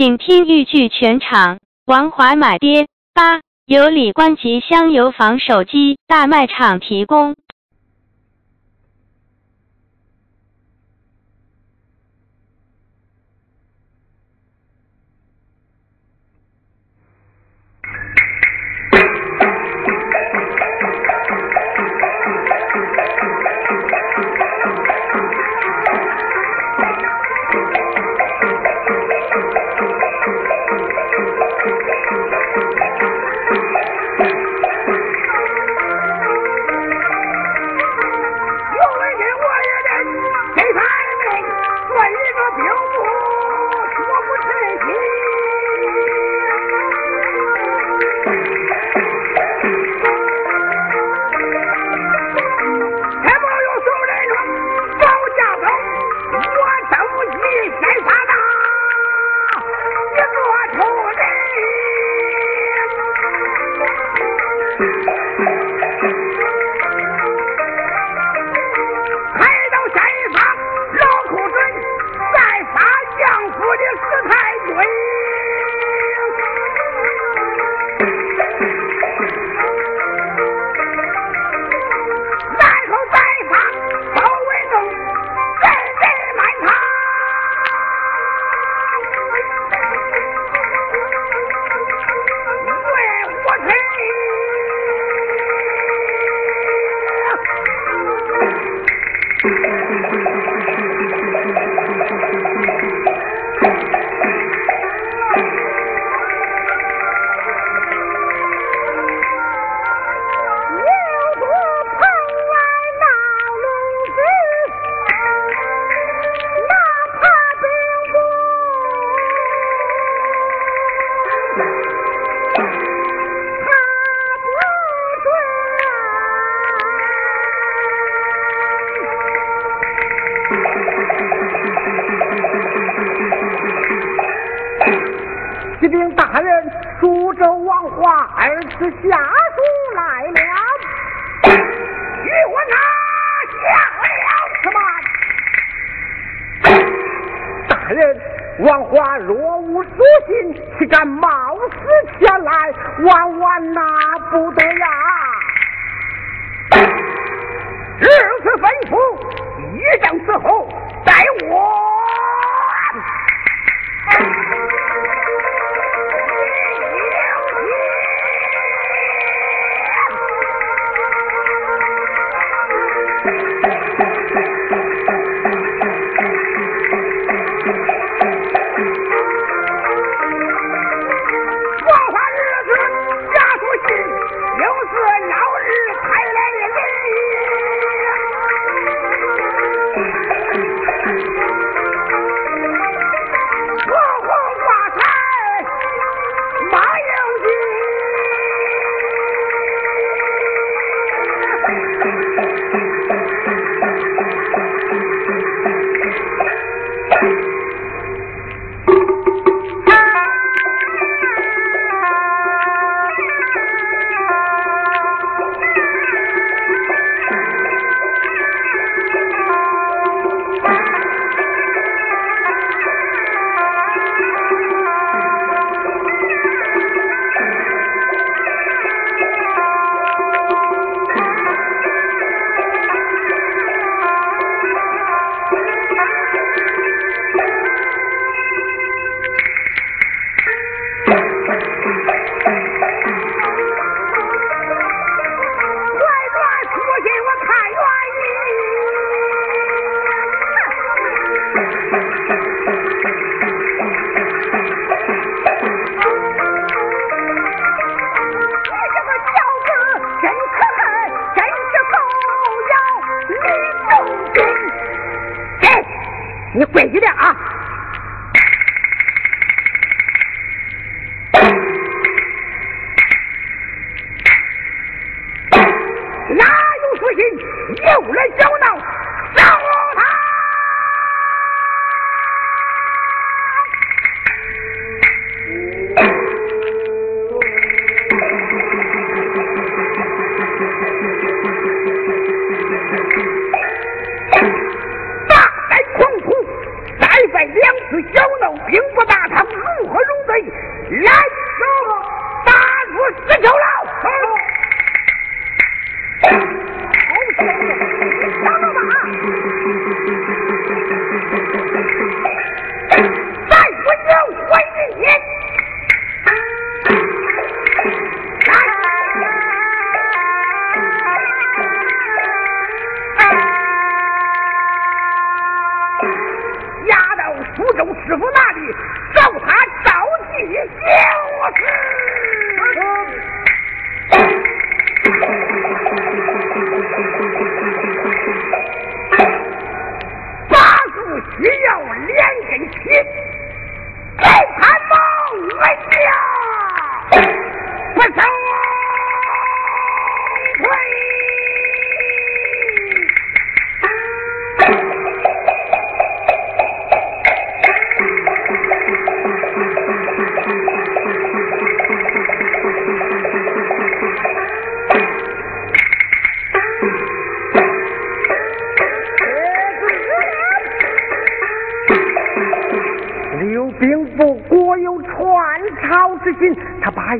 请听豫剧全场。王华买爹八，由李冠吉香油坊手机大卖场提供。人王华若无所心，岂敢冒死前来？万万拿不得呀！如此吩咐，一将伺候，待我。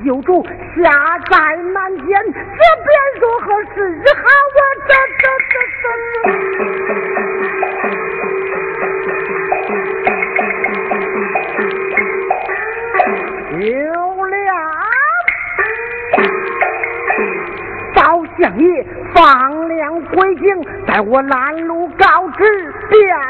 有主下在南间，这便如何是好？我这这这这有了，赵相爷放粮归京，待我拦路告知便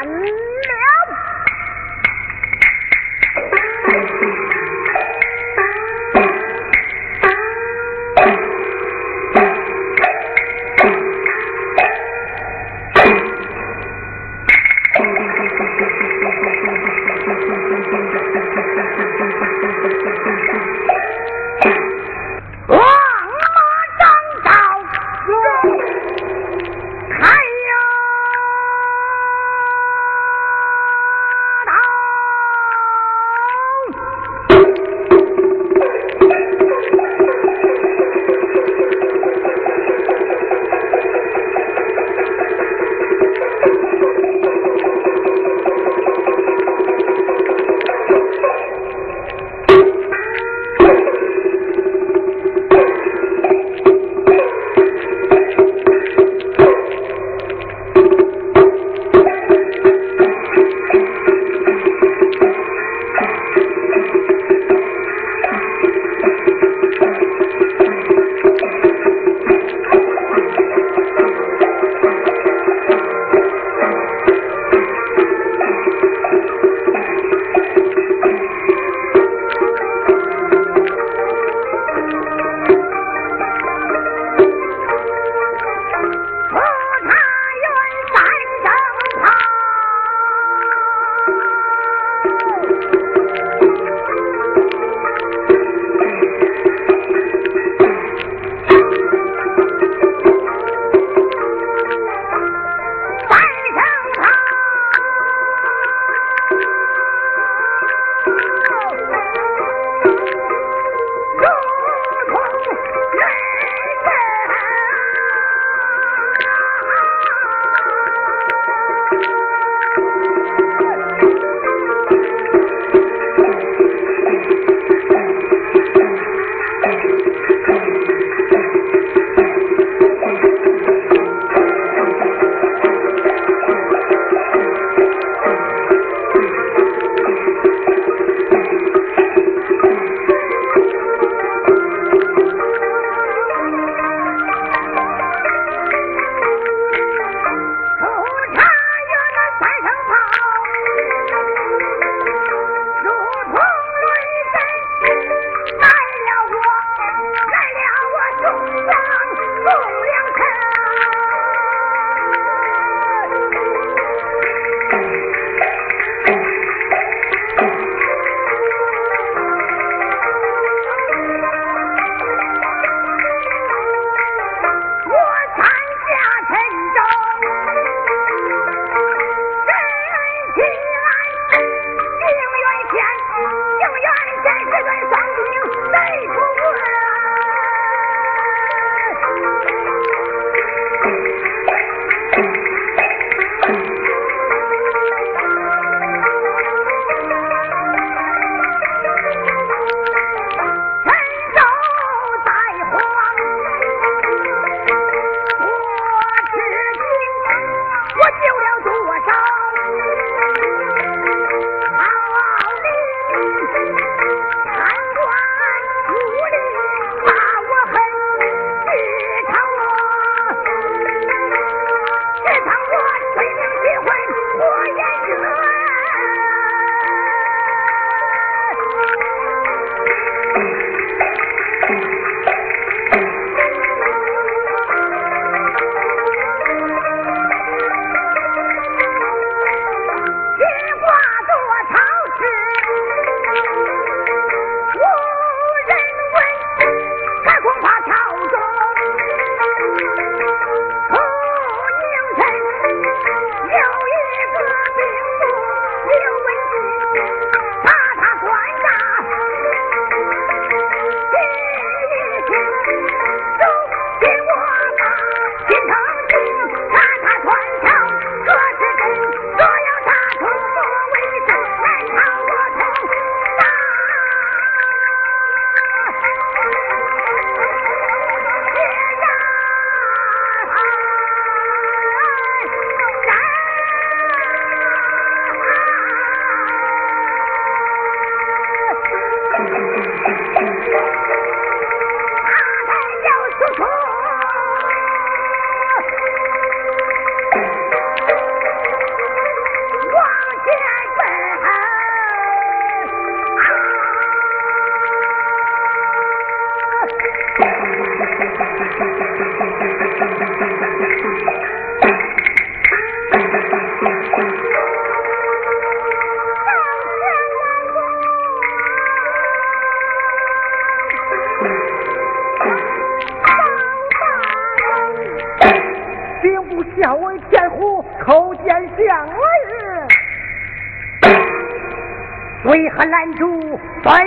为何拦住本相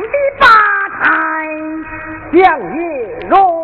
的八抬，相爷容